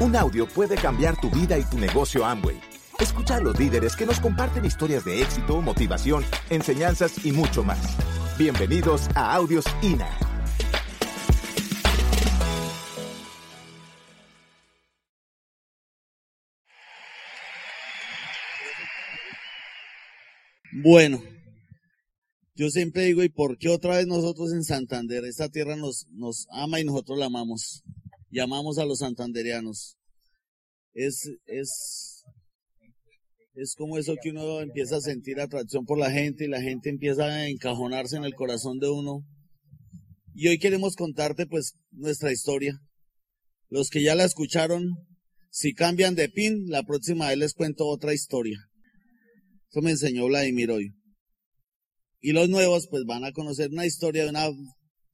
Un audio puede cambiar tu vida y tu negocio Amway. Escucha a los líderes que nos comparten historias de éxito, motivación, enseñanzas y mucho más. Bienvenidos a Audios INA. Bueno, yo siempre digo, ¿y por qué otra vez nosotros en Santander? Esta tierra nos, ama y nosotros la amamos. Llamamos a los santanderianos. Es, es, es como eso que uno empieza a sentir atracción por la gente y la gente empieza a encajonarse en el corazón de uno. Y hoy queremos contarte pues nuestra historia. Los que ya la escucharon, si cambian de pin, la próxima vez les cuento otra historia. Eso me enseñó Vladimir hoy. Y los nuevos pues van a conocer una historia de una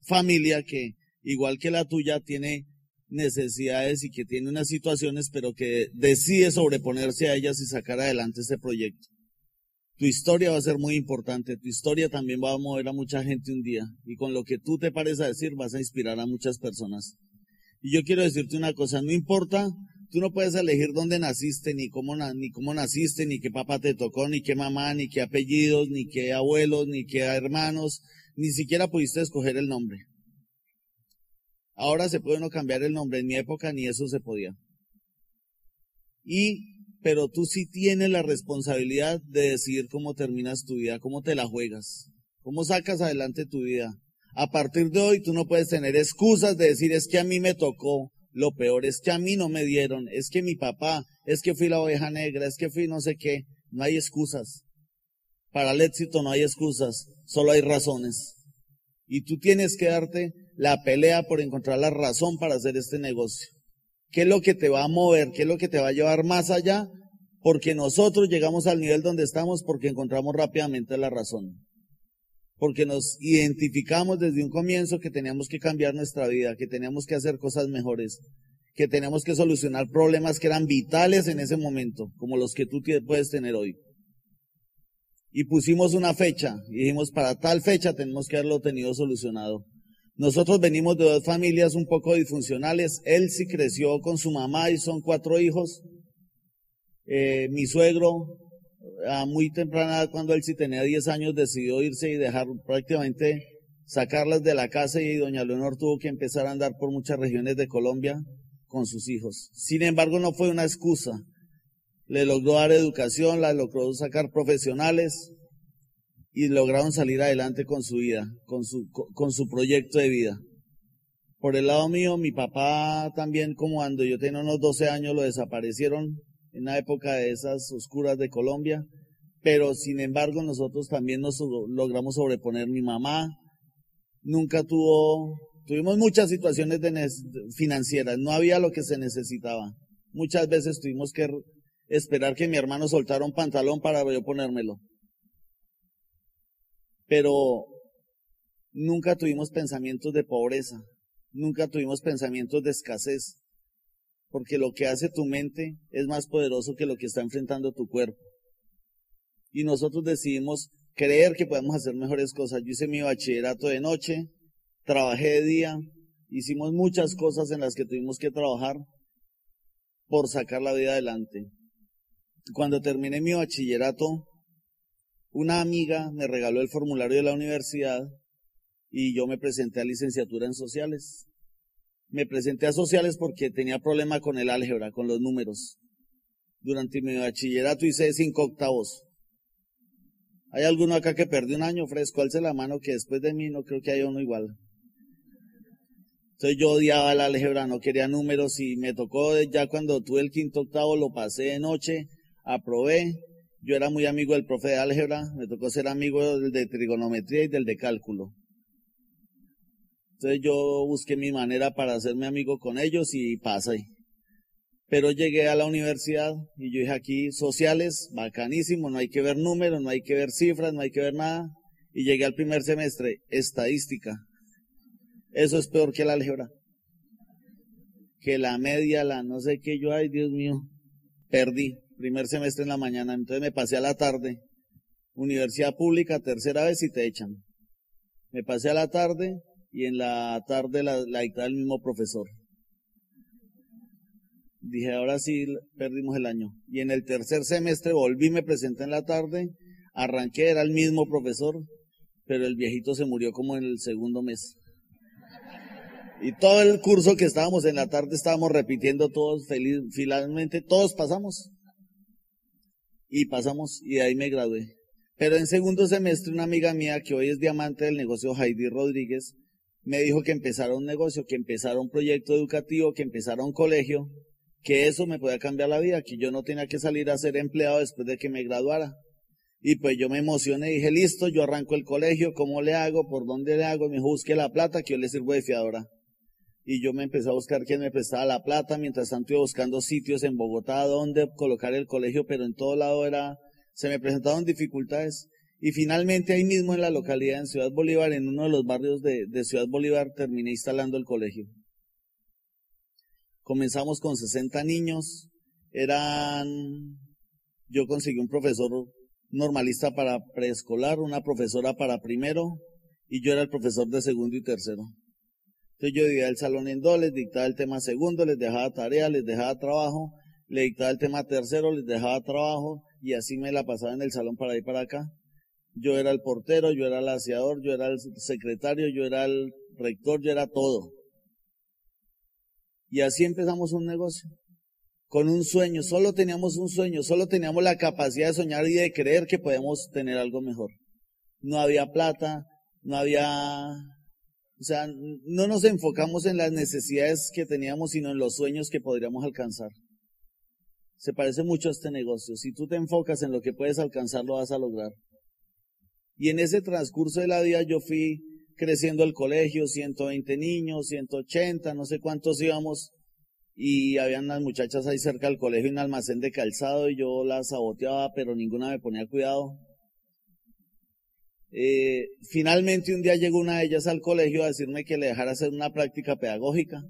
familia que, igual que la tuya, tiene necesidades y que tiene unas situaciones, pero que decide sobreponerse a ellas y sacar adelante este proyecto. Tu historia va a ser muy importante, tu historia también va a mover a mucha gente un día y con lo que tú te pares a decir vas a inspirar a muchas personas. Y yo quiero decirte una cosa, no importa Tú no puedes elegir dónde naciste, ni cómo, ni cómo naciste, ni qué papá te tocó, ni qué mamá, ni qué apellidos, ni qué abuelos, ni qué hermanos, ni siquiera pudiste escoger el nombre. Ahora se puede no cambiar el nombre, en mi época ni eso se podía. Y, pero tú sí tienes la responsabilidad de decidir cómo terminas tu vida, cómo te la juegas, cómo sacas adelante tu vida. A partir de hoy tú no puedes tener excusas de decir es que a mí me tocó, lo peor es que a mí no me dieron, es que mi papá, es que fui la oveja negra, es que fui no sé qué. No hay excusas. Para el éxito no hay excusas, solo hay razones. Y tú tienes que darte la pelea por encontrar la razón para hacer este negocio. ¿Qué es lo que te va a mover? ¿Qué es lo que te va a llevar más allá? Porque nosotros llegamos al nivel donde estamos porque encontramos rápidamente la razón porque nos identificamos desde un comienzo que teníamos que cambiar nuestra vida, que teníamos que hacer cosas mejores, que teníamos que solucionar problemas que eran vitales en ese momento, como los que tú puedes tener hoy. Y pusimos una fecha y dijimos, para tal fecha tenemos que haberlo tenido solucionado. Nosotros venimos de dos familias un poco disfuncionales. Él creció con su mamá y son cuatro hijos. Eh, mi suegro a muy temprana cuando él tenía 10 años, decidió irse y dejar prácticamente sacarlas de la casa y doña Leonor tuvo que empezar a andar por muchas regiones de Colombia con sus hijos. Sin embargo, no fue una excusa. Le logró dar educación, la logró sacar profesionales y lograron salir adelante con su vida, con su, con su proyecto de vida. Por el lado mío, mi papá también, como cuando yo tenía unos 12 años, lo desaparecieron en la época de esas oscuras de Colombia, pero sin embargo nosotros también nos logramos sobreponer. Mi mamá nunca tuvo, tuvimos muchas situaciones financieras, no había lo que se necesitaba. Muchas veces tuvimos que esperar que mi hermano soltara un pantalón para yo ponérmelo. Pero nunca tuvimos pensamientos de pobreza, nunca tuvimos pensamientos de escasez porque lo que hace tu mente es más poderoso que lo que está enfrentando tu cuerpo. Y nosotros decidimos creer que podemos hacer mejores cosas. Yo hice mi bachillerato de noche, trabajé de día, hicimos muchas cosas en las que tuvimos que trabajar por sacar la vida adelante. Cuando terminé mi bachillerato, una amiga me regaló el formulario de la universidad y yo me presenté a licenciatura en sociales. Me presenté a sociales porque tenía problema con el álgebra, con los números. Durante mi bachillerato hice cinco octavos. ¿Hay alguno acá que perdió un año fresco? Alce la mano que después de mí no creo que haya uno igual. Entonces yo odiaba el álgebra, no quería números y me tocó ya cuando tuve el quinto octavo, lo pasé de noche, aprobé. Yo era muy amigo del profe de álgebra, me tocó ser amigo del de trigonometría y del de cálculo. Entonces yo busqué mi manera para hacerme amigo con ellos y pasé. Pero llegué a la universidad y yo dije aquí, sociales, bacanísimo, no hay que ver números, no hay que ver cifras, no hay que ver nada. Y llegué al primer semestre, estadística. Eso es peor que la álgebra. Que la media, la no sé qué, yo, ay Dios mío, perdí. Primer semestre en la mañana, entonces me pasé a la tarde. Universidad pública, tercera vez y te echan. Me pasé a la tarde, y en la tarde la, la dictaba el mismo profesor. Dije, ahora sí perdimos el año. Y en el tercer semestre volví, me presenté en la tarde, arranqué, era el mismo profesor, pero el viejito se murió como en el segundo mes. Y todo el curso que estábamos en la tarde estábamos repitiendo todos feliz, finalmente todos pasamos. Y pasamos y ahí me gradué. Pero en segundo semestre una amiga mía que hoy es diamante del negocio Heidi Rodríguez me dijo que empezara un negocio, que empezara un proyecto educativo, que empezara un colegio, que eso me podía cambiar la vida, que yo no tenía que salir a ser empleado después de que me graduara. Y pues yo me emocioné dije, listo, yo arranco el colegio, ¿cómo le hago? ¿Por dónde le hago? Me dijo, busque la plata que yo le sirvo de fiadora. Y yo me empecé a buscar quién me prestaba la plata, mientras tanto iba buscando sitios en Bogotá donde colocar el colegio, pero en todo lado era, se me presentaban dificultades. Y finalmente ahí mismo en la localidad, en Ciudad Bolívar, en uno de los barrios de, de Ciudad Bolívar, terminé instalando el colegio. Comenzamos con 60 niños, eran, yo conseguí un profesor normalista para preescolar, una profesora para primero, y yo era el profesor de segundo y tercero. Entonces yo dividía el salón en dos, les dictaba el tema segundo, les dejaba tarea, les dejaba trabajo, le dictaba el tema tercero, les dejaba trabajo, y así me la pasaba en el salón para ir para acá. Yo era el portero, yo era el aseador, yo era el secretario, yo era el rector, yo era todo. Y así empezamos un negocio. Con un sueño, solo teníamos un sueño, solo teníamos la capacidad de soñar y de creer que podemos tener algo mejor. No había plata, no había, o sea, no nos enfocamos en las necesidades que teníamos, sino en los sueños que podríamos alcanzar. Se parece mucho a este negocio. Si tú te enfocas en lo que puedes alcanzar, lo vas a lograr. Y en ese transcurso de la vida yo fui creciendo el colegio, 120 niños, 180, no sé cuántos íbamos, y habían unas muchachas ahí cerca del colegio, un almacén de calzado, y yo las saboteaba, pero ninguna me ponía cuidado. Eh, finalmente un día llegó una de ellas al colegio a decirme que le dejara hacer una práctica pedagógica,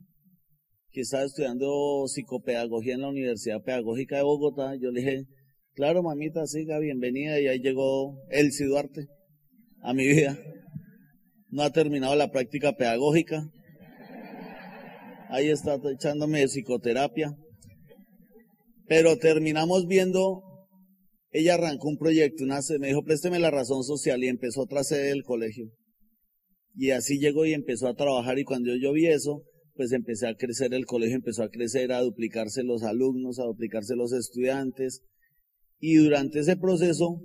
que estaba estudiando psicopedagogía en la Universidad Pedagógica de Bogotá. Yo le dije, claro mamita, siga, bienvenida, y ahí llegó Elsie Duarte a mi vida. No ha terminado la práctica pedagógica. Ahí está echándome de psicoterapia. Pero terminamos viendo, ella arrancó un proyecto, una, me dijo, présteme la razón social y empezó otra sede del colegio. Y así llegó y empezó a trabajar y cuando yo vi eso, pues empecé a crecer el colegio, empezó a crecer, a duplicarse los alumnos, a duplicarse los estudiantes. Y durante ese proceso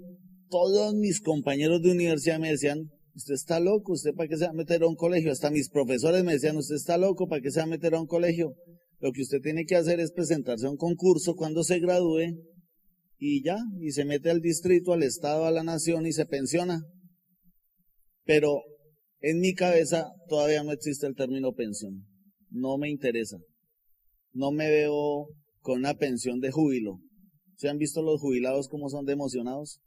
todos mis compañeros de universidad me decían, usted está loco, usted para qué se va a meter a un colegio. Hasta mis profesores me decían, usted está loco, para qué se va a meter a un colegio. Lo que usted tiene que hacer es presentarse a un concurso cuando se gradúe y ya, y se mete al distrito, al estado, a la nación y se pensiona. Pero en mi cabeza todavía no existe el término pensión. No me interesa. No me veo con una pensión de júbilo. ¿Se han visto los jubilados cómo son de emocionados?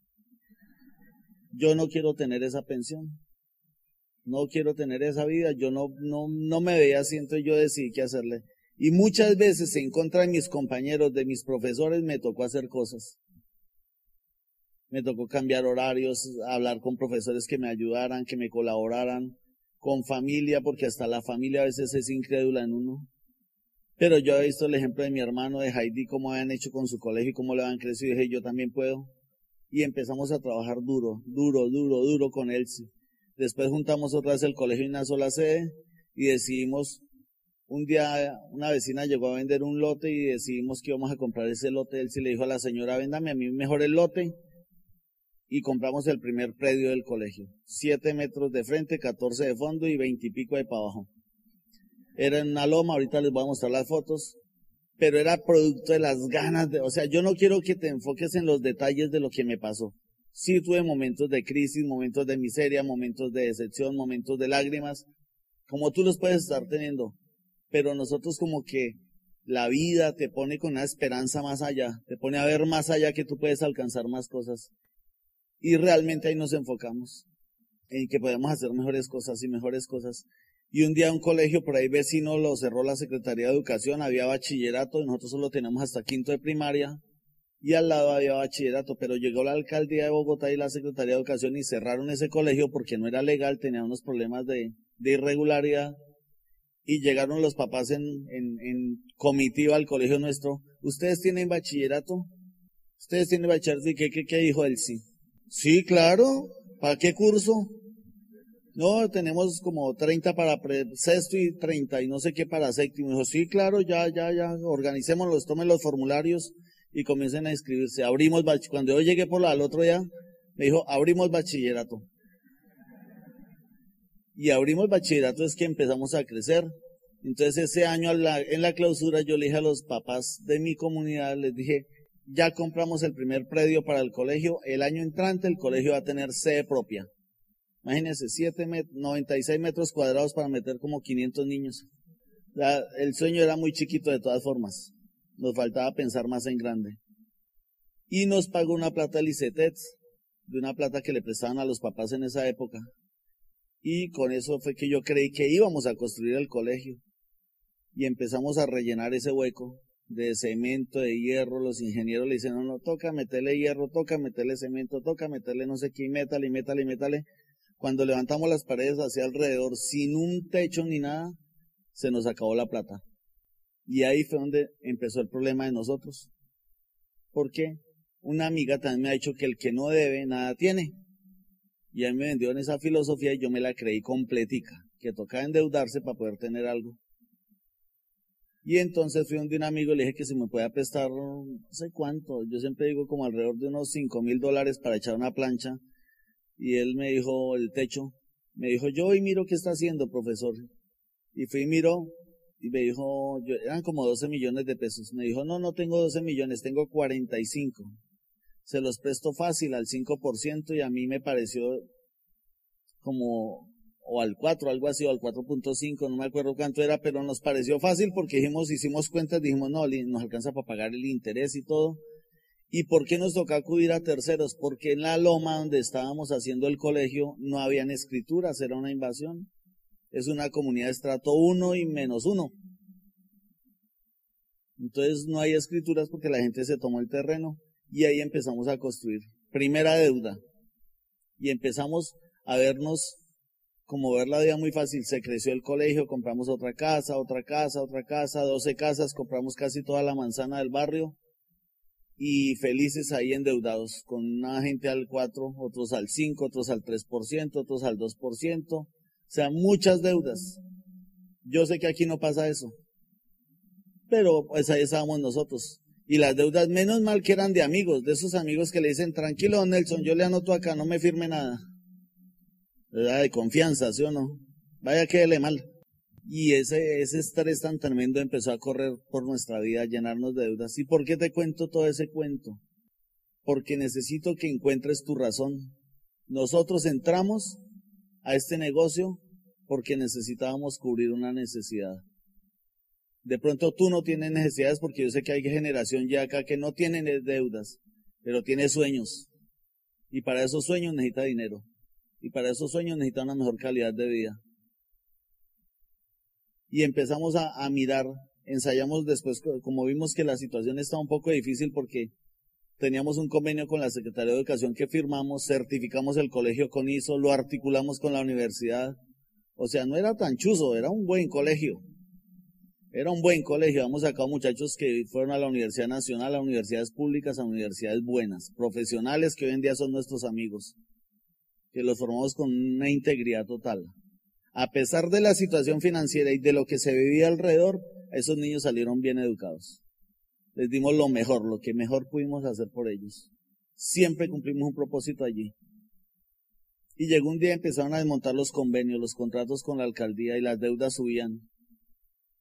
yo no quiero tener esa pensión, no quiero tener esa vida, yo no, no, no me veía así, entonces yo decidí qué hacerle. Y muchas veces en contra de mis compañeros, de mis profesores, me tocó hacer cosas. Me tocó cambiar horarios, hablar con profesores que me ayudaran, que me colaboraran, con familia, porque hasta la familia a veces es incrédula en uno. Pero yo he visto el ejemplo de mi hermano de Heidi, cómo habían hecho con su colegio y cómo le han crecido, y dije, yo también puedo y empezamos a trabajar duro, duro, duro, duro con él. Después juntamos otra vez el colegio en una sola sede y decidimos, un día una vecina llegó a vender un lote y decidimos que íbamos a comprar ese lote. Él sí le dijo a la señora, véndame a mí mejor el lote. Y compramos el primer predio del colegio. Siete metros de frente, catorce de fondo y veintipico de para abajo. Era en una loma, ahorita les voy a mostrar las fotos pero era producto de las ganas de, o sea, yo no quiero que te enfoques en los detalles de lo que me pasó. Sí tuve momentos de crisis, momentos de miseria, momentos de decepción, momentos de lágrimas, como tú los puedes estar teniendo, pero nosotros como que la vida te pone con una esperanza más allá, te pone a ver más allá que tú puedes alcanzar más cosas. Y realmente ahí nos enfocamos, en que podemos hacer mejores cosas y mejores cosas. Y un día un colegio por ahí vecino lo cerró la Secretaría de Educación, había bachillerato nosotros solo tenemos hasta quinto de primaria y al lado había bachillerato, pero llegó la alcaldía de Bogotá y la Secretaría de Educación y cerraron ese colegio porque no era legal, tenía unos problemas de, de irregularidad y llegaron los papás en, en, en comitiva al colegio nuestro. ¿Ustedes tienen bachillerato? ¿Ustedes tienen bachillerato? ¿Y qué, qué dijo él? Sí. Sí, claro. ¿Para qué curso? No, tenemos como 30 para sexto y 30 y no sé qué para séptimo. Dijo, sí, claro, ya, ya, ya, organicémoslos, tomen los formularios y comiencen a inscribirse. Abrimos. Cuando yo llegué por la, al otro día, me dijo, abrimos bachillerato. Y abrimos bachillerato es que empezamos a crecer. Entonces ese año en la clausura yo le dije a los papás de mi comunidad, les dije, ya compramos el primer predio para el colegio, el año entrante el colegio va a tener sede propia. Imagínense, 7 96 metros cuadrados para meter como 500 niños. el sueño era muy chiquito de todas formas. Nos faltaba pensar más en grande. Y nos pagó una plata el ICETEX, de una plata que le prestaban a los papás en esa época. Y con eso fue que yo creí que íbamos a construir el colegio. Y empezamos a rellenar ese hueco de cemento, de hierro. Los ingenieros le dicen, no, no, toca meterle hierro, toca meterle cemento, toca meterle no sé qué, métale, métale, métale. Cuando levantamos las paredes hacia alrededor, sin un techo ni nada, se nos acabó la plata. Y ahí fue donde empezó el problema de nosotros. ¿Por qué? Una amiga también me ha dicho que el que no debe, nada tiene. Y a mí me vendió en esa filosofía y yo me la creí completica, que tocaba endeudarse para poder tener algo. Y entonces fui donde un amigo y le dije que si me podía prestar, no sé cuánto, yo siempre digo como alrededor de unos cinco mil dólares para echar una plancha y él me dijo, el techo, me dijo, yo hoy miro qué está haciendo, profesor. Y fui y miró, y me dijo, yo, eran como 12 millones de pesos. Me dijo, no, no tengo 12 millones, tengo 45. Se los presto fácil al 5% y a mí me pareció como, o al 4, algo así, o al 4.5, no me acuerdo cuánto era, pero nos pareció fácil porque dijimos, hicimos cuentas, dijimos, no, nos alcanza para pagar el interés y todo. ¿Y por qué nos toca acudir a terceros? Porque en la loma donde estábamos haciendo el colegio no habían escrituras, era una invasión. Es una comunidad de estrato 1 y menos 1. Entonces no hay escrituras porque la gente se tomó el terreno y ahí empezamos a construir. Primera deuda. Y empezamos a vernos como ver la vida muy fácil. Se creció el colegio, compramos otra casa, otra casa, otra casa, 12 casas, compramos casi toda la manzana del barrio y felices ahí endeudados, con una gente al 4, otros al 5, otros al 3%, otros al 2%, o sea, muchas deudas. Yo sé que aquí no pasa eso, pero pues ahí estábamos nosotros. Y las deudas, menos mal que eran de amigos, de esos amigos que le dicen, tranquilo, Nelson, yo le anoto acá, no me firme nada. De confianza, ¿sí o no? Vaya, quédele mal. Y ese, ese estrés tan tremendo empezó a correr por nuestra vida, a llenarnos de deudas. ¿Y por qué te cuento todo ese cuento? Porque necesito que encuentres tu razón. Nosotros entramos a este negocio porque necesitábamos cubrir una necesidad. De pronto tú no tienes necesidades porque yo sé que hay generación ya acá que no tiene deudas, pero tiene sueños. Y para esos sueños necesita dinero. Y para esos sueños necesita una mejor calidad de vida y empezamos a, mirar, ensayamos después, como vimos que la situación está un poco difícil porque teníamos un convenio con la Secretaría de Educación que firmamos, certificamos el colegio con ISO, lo articulamos con la universidad. O sea, no era tan chuzo, era un buen colegio. Era un buen colegio. Hemos sacado muchachos que fueron a la Universidad Nacional, a universidades públicas, a universidades buenas, profesionales que hoy en día son nuestros amigos, que los formamos con una integridad total a pesar de la situación financiera y de lo que se vivía alrededor, esos niños salieron bien educados. Les dimos lo mejor, lo que mejor pudimos hacer por ellos. Siempre cumplimos un propósito allí. Y llegó un día empezaron a desmontar los convenios, los contratos con la alcaldía y las deudas subían.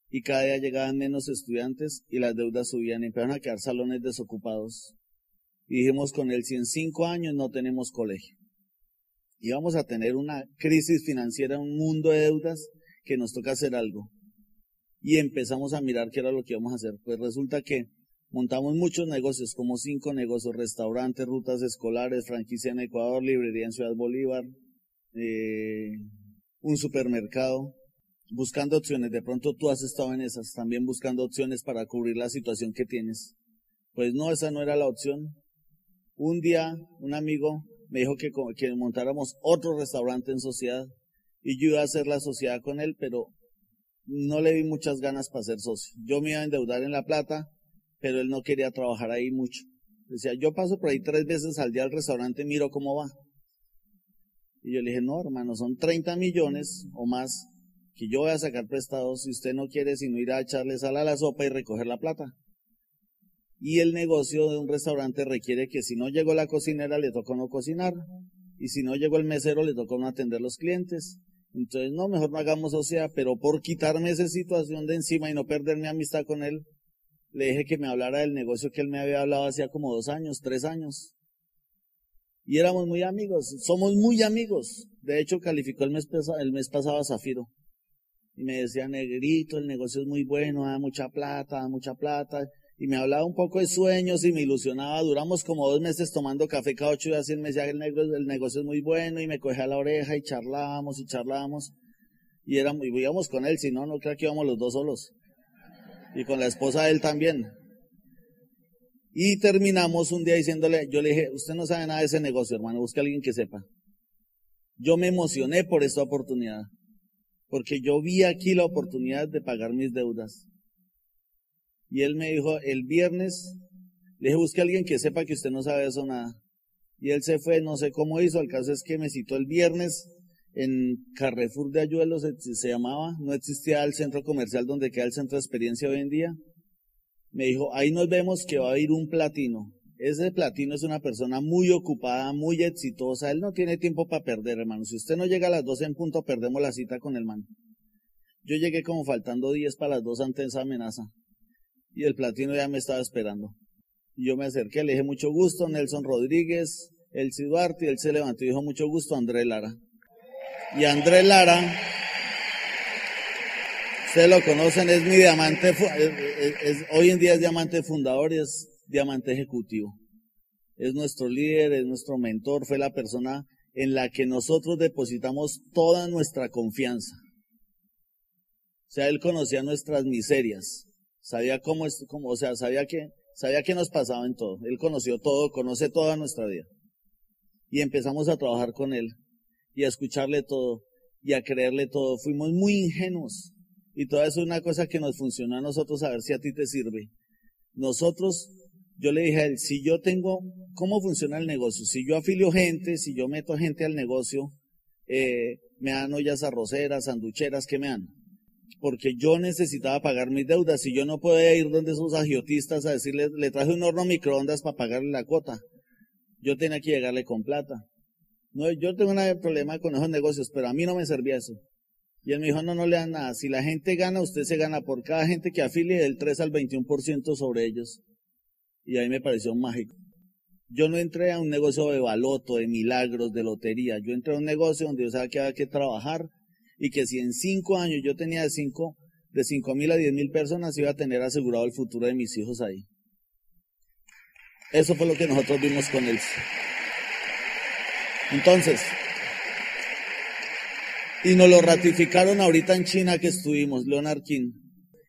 Y cada día llegaban menos estudiantes y las deudas subían y empezaron a quedar salones desocupados. Y dijimos con él, si en cinco años no tenemos colegio íbamos a tener una crisis financiera, un mundo de deudas que nos toca hacer algo. Y empezamos a mirar qué era lo que íbamos a hacer. Pues resulta que montamos muchos negocios, como cinco negocios, restaurantes, rutas escolares, franquicia en Ecuador, librería en Ciudad Bolívar, eh, un supermercado, buscando opciones. De pronto tú has estado en esas, también buscando opciones para cubrir la situación que tienes. Pues no, esa no era la opción. Un día, un amigo me dijo que, montáramos otro restaurante en sociedad y yo iba a hacer la sociedad con él, pero no le vi muchas ganas para ser socio. Yo me iba a endeudar en La Plata, pero él no quería trabajar ahí mucho. Decía, yo paso por ahí tres veces al día al restaurante, miro cómo va. Y yo le dije, no, hermano, son 30 millones o más que yo voy a sacar prestados si usted no quiere sino ir a echarle sal a la sopa y recoger la plata. Y el negocio de un restaurante requiere que si no llegó la cocinera le toca no cocinar. Y si no llegó el mesero le toca no atender los clientes. Entonces, no, mejor no hagamos o sea, pero por quitarme esa situación de encima y no perder mi amistad con él, le dije que me hablara del negocio que él me había hablado hacía como dos años, tres años. Y éramos muy amigos, somos muy amigos. De hecho, calificó el mes, el mes pasado a Zafiro. Y me decía, negrito, el negocio es muy bueno, da mucha plata, da mucha plata. Y me hablaba un poco de sueños y me ilusionaba. Duramos como dos meses tomando café cada ocho días y él me decía el negocio es muy bueno y me cogía la oreja y charlábamos y charlábamos. Y éramos, y íbamos con él, si no, no creo que íbamos los dos solos. Y con la esposa de él también. Y terminamos un día diciéndole, yo le dije, usted no sabe nada de ese negocio, hermano, busque a alguien que sepa. Yo me emocioné por esta oportunidad porque yo vi aquí la oportunidad de pagar mis deudas. Y él me dijo, el viernes, le dije, busque a alguien que sepa que usted no sabe eso nada. Y él se fue, no sé cómo hizo, el caso es que me citó el viernes en Carrefour de Ayuelos, se, llamaba, no existía el centro comercial donde queda el centro de experiencia hoy en día. Me dijo, ahí nos vemos que va a ir un platino. Ese platino es una persona muy ocupada, muy exitosa. Él no tiene tiempo para perder, hermano. Si usted no llega a las 12 en punto, perdemos la cita con el man. Yo llegué como faltando 10 para las 2 ante esa amenaza. Y el platino ya me estaba esperando. Y yo me acerqué, le dije mucho gusto, Nelson Rodríguez, el Duarte, y él se levantó y dijo mucho gusto, André Lara. Y André Lara, ustedes lo conocen, es mi diamante, hoy en día es diamante fundador y es diamante ejecutivo. Es nuestro líder, es nuestro mentor, fue la persona en la que nosotros depositamos toda nuestra confianza. O sea, él conocía nuestras miserias, sabía cómo, es, cómo o sea, sabía que, sabía que nos pasaba en todo. Él conoció todo, conoce toda nuestra vida. Y empezamos a trabajar con él y a escucharle todo y a creerle todo. Fuimos muy ingenuos. Y todo eso es una cosa que nos funcionó a nosotros a ver si a ti te sirve. Nosotros yo le dije a él, si yo tengo, ¿cómo funciona el negocio? Si yo afilio gente, si yo meto gente al negocio, eh, me dan ollas arroceras, sanducheras, ¿qué me dan? Porque yo necesitaba pagar mis deudas y yo no podía ir donde esos agiotistas a decirle, le traje un horno microondas para pagarle la cuota. Yo tenía que llegarle con plata. No, yo tengo un problema con esos negocios, pero a mí no me servía eso. Y él me dijo, no, no le dan nada. Si la gente gana, usted se gana por cada gente que afilie del 3 al 21% sobre ellos. Y ahí me pareció mágico. Yo no entré a un negocio de baloto, de milagros, de lotería. Yo entré a un negocio donde yo sabía que había que trabajar y que si en cinco años yo tenía de cinco, de cinco mil a diez mil personas, iba a tener asegurado el futuro de mis hijos ahí. Eso fue lo que nosotros vimos con él. Entonces, y nos lo ratificaron ahorita en China que estuvimos, Leonard King.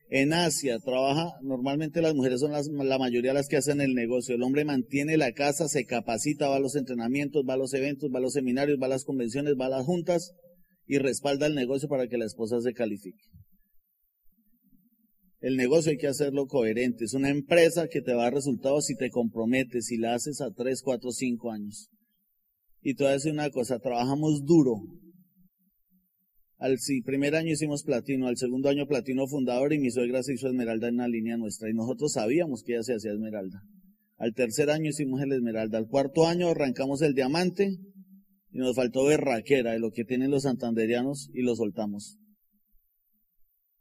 En Asia trabaja, normalmente las mujeres son la mayoría las que hacen el negocio. El hombre mantiene la casa, se capacita, va a los entrenamientos, va a los eventos, va a los seminarios, va a las convenciones, va a las juntas y respalda el negocio para que la esposa se califique. El negocio hay que hacerlo coherente. Es una empresa que te va a resultados si te comprometes, si la haces a 3, 4, 5 años. Y te voy a decir una cosa, trabajamos duro, al primer año hicimos platino, al segundo año platino fundador y mi suegra se hizo esmeralda en la línea nuestra y nosotros sabíamos que ella se hacía esmeralda. Al tercer año hicimos el esmeralda, al cuarto año arrancamos el diamante y nos faltó berraquera de lo que tienen los santanderianos y lo soltamos.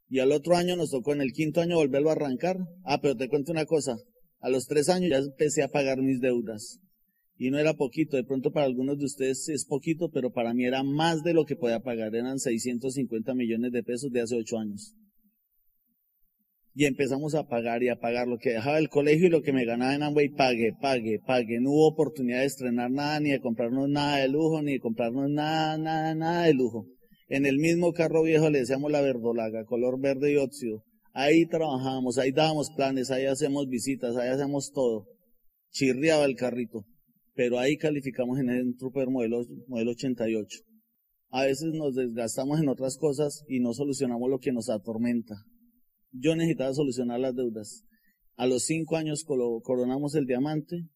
Y al otro año nos tocó en el quinto año volverlo a arrancar. Ah, pero te cuento una cosa. A los tres años ya empecé a pagar mis deudas. Y no era poquito, de pronto para algunos de ustedes es poquito, pero para mí era más de lo que podía pagar, eran 650 millones de pesos de hace ocho años. Y empezamos a pagar y a pagar lo que dejaba el colegio y lo que me ganaba en Amway, pague, pague, pague. No hubo oportunidad de estrenar nada, ni de comprarnos nada de lujo, ni de comprarnos nada, nada, nada de lujo. En el mismo carro viejo le decíamos la verdolaga, color verde y óxido. Ahí trabajábamos, ahí dábamos planes, ahí hacemos visitas, ahí hacemos todo. Chirriaba el carrito pero ahí calificamos en el Trooper modelo, modelo 88. a veces nos desgastamos en otras cosas y no solucionamos lo que nos atormenta. Yo necesitaba solucionar las deudas. A los cinco años coronamos el diamante.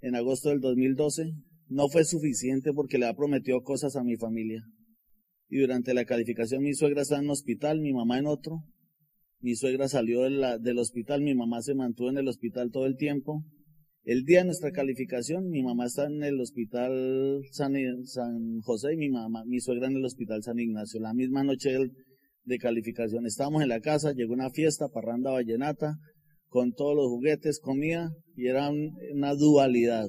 En agosto del 2012 no fue suficiente porque le ha prometido cosas a mi familia. Y durante la calificación mi suegra estaba en un hospital, mi mamá en otro. Mi suegra salió del hospital, mi mamá se mantuvo en el hospital todo el tiempo. El día de nuestra calificación, mi mamá está en el hospital San, José y mi mamá, mi suegra en el hospital San Ignacio. La misma noche de calificación estábamos en la casa, llegó una fiesta, parranda vallenata, con todos los juguetes, comida, y era una dualidad.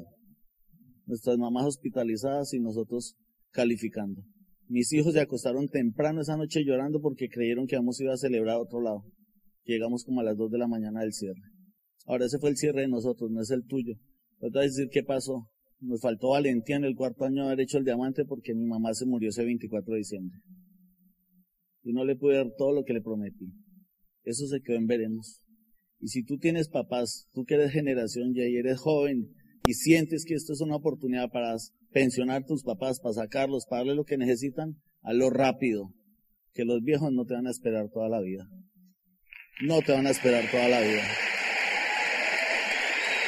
Nuestras mamás hospitalizadas y nosotros calificando. Mis hijos se acostaron temprano esa noche llorando porque creyeron que a ir a celebrar a otro lado. Llegamos como a las 2 de la mañana del cierre. Ahora ese fue el cierre de nosotros, no es el tuyo. Te voy a decir qué pasó. Nos faltó valentía en el cuarto año de haber hecho el diamante porque mi mamá se murió ese 24 de diciembre. Y no le pude dar todo lo que le prometí. Eso se quedó en veremos. Y si tú tienes papás, tú que eres generación y eres joven y sientes que esto es una oportunidad para pensionar tus papás, para sacarlos, para darle lo que necesitan, hazlo rápido. Que los viejos no te van a esperar toda la vida. No te van a esperar toda la vida.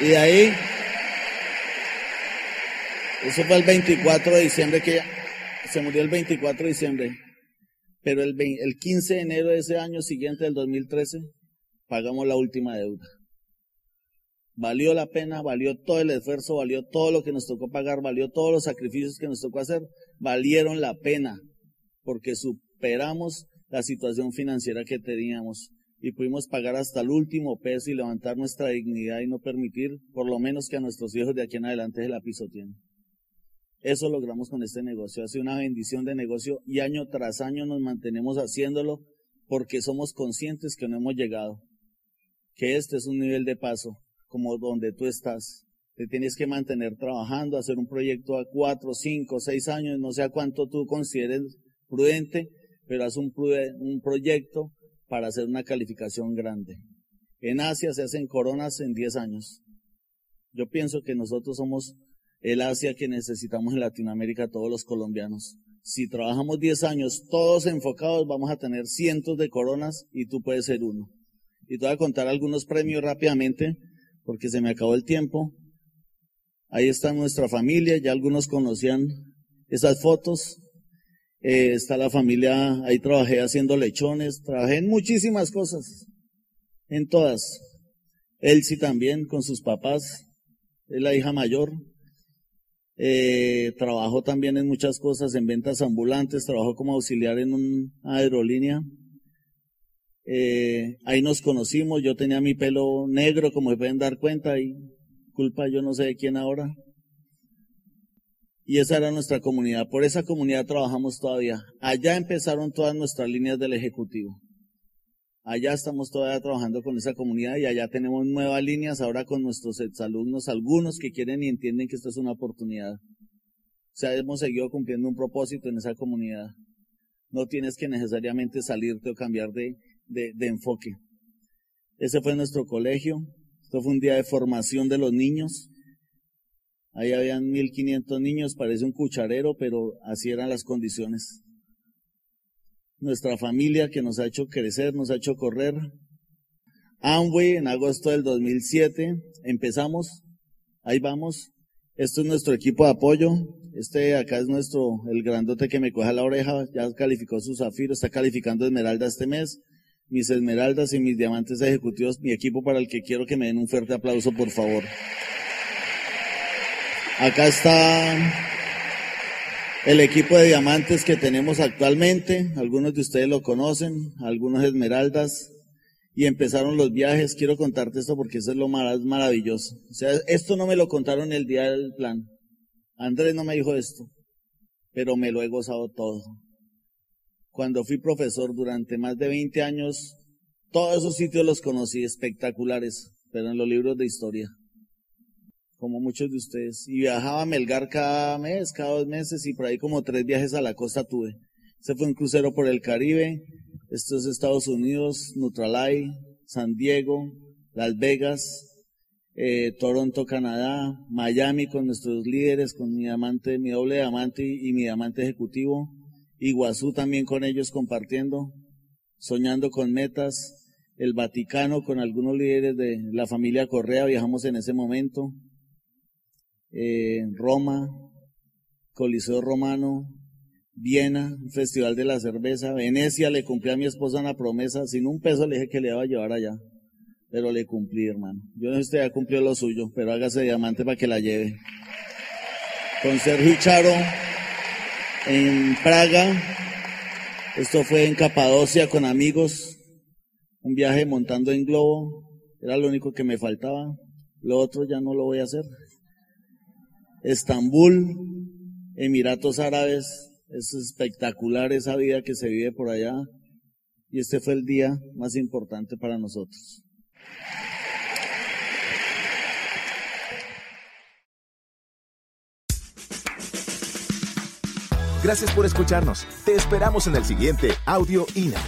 Y de ahí, eso fue el 24 de diciembre que se murió el 24 de diciembre. Pero el, el 15 de enero de ese año siguiente, del 2013, pagamos la última deuda. Valió la pena, valió todo el esfuerzo, valió todo lo que nos tocó pagar, valió todos los sacrificios que nos tocó hacer, valieron la pena, porque superamos la situación financiera que teníamos y pudimos pagar hasta el último peso y levantar nuestra dignidad y no permitir, por lo menos, que a nuestros hijos de aquí en adelante se la pisoteen. Eso logramos con este negocio. Ha sido una bendición de negocio y año tras año nos mantenemos haciéndolo porque somos conscientes que no hemos llegado. Que este es un nivel de paso, como donde tú estás. Te tienes que mantener trabajando, hacer un proyecto a cuatro, cinco, seis años, no sé a cuánto tú consideres prudente, pero haz un, un proyecto para hacer una calificación grande. En Asia se hacen coronas en 10 años. Yo pienso que nosotros somos el Asia que necesitamos en Latinoamérica todos los colombianos. Si trabajamos 10 años todos enfocados, vamos a tener cientos de coronas y tú puedes ser uno. Y te voy a contar algunos premios rápidamente porque se me acabó el tiempo. Ahí está nuestra familia, ya algunos conocían esas fotos. Eh, está la familia, ahí trabajé haciendo lechones, trabajé en muchísimas cosas, en todas. Elsie también con sus papás, es la hija mayor. Eh, trabajó también en muchas cosas, en ventas ambulantes, trabajó como auxiliar en una aerolínea. Eh, ahí nos conocimos, yo tenía mi pelo negro, como se pueden dar cuenta, y culpa yo no sé de quién ahora. Y esa era nuestra comunidad. Por esa comunidad trabajamos todavía. Allá empezaron todas nuestras líneas del Ejecutivo. Allá estamos todavía trabajando con esa comunidad y allá tenemos nuevas líneas ahora con nuestros exalumnos, algunos que quieren y entienden que esto es una oportunidad. O sea, hemos seguido cumpliendo un propósito en esa comunidad. No tienes que necesariamente salirte o cambiar de, de, de enfoque. Ese fue nuestro colegio. Esto fue un día de formación de los niños. Ahí habían 1500 niños, parece un cucharero, pero así eran las condiciones. Nuestra familia que nos ha hecho crecer, nos ha hecho correr. Amway en agosto del 2007 empezamos, ahí vamos. Esto es nuestro equipo de apoyo. Este acá es nuestro, el grandote que me coja la oreja, ya calificó su zafiro, está calificando esmeralda este mes. Mis esmeraldas y mis diamantes ejecutivos, mi equipo para el que quiero que me den un fuerte aplauso, por favor. Acá está el equipo de diamantes que tenemos actualmente. Algunos de ustedes lo conocen, algunos esmeraldas. Y empezaron los viajes. Quiero contarte esto porque eso es lo más maravilloso. O sea, esto no me lo contaron el día del plan. Andrés no me dijo esto, pero me lo he gozado todo. Cuando fui profesor durante más de 20 años, todos esos sitios los conocí espectaculares, pero en los libros de historia como muchos de ustedes. Y viajaba a Melgar cada mes, cada dos meses, y por ahí como tres viajes a la costa tuve. Se fue un crucero por el Caribe, esto es Estados Unidos, Neutralay, San Diego, Las Vegas, eh, Toronto, Canadá, Miami con nuestros líderes, con mi amante, mi doble diamante y, mi diamante ejecutivo, Iguazú también con ellos compartiendo, soñando con metas, el Vaticano con algunos líderes de la familia Correa, viajamos en ese momento, Roma, Coliseo Romano, Viena, Festival de la Cerveza, Venecia, le cumplí a mi esposa una promesa, sin un peso le dije que le iba a llevar allá, pero le cumplí, hermano. Yo no sé si usted ya cumplió lo suyo, pero hágase diamante para que la lleve. Con Sergio Charo, en Praga, esto fue en Capadocia con amigos, un viaje montando en globo, era lo único que me faltaba, lo otro ya no lo voy a hacer. Estambul, Emiratos Árabes, es espectacular esa vida que se vive por allá y este fue el día más importante para nosotros. Gracias por escucharnos. Te esperamos en el siguiente Audio INA.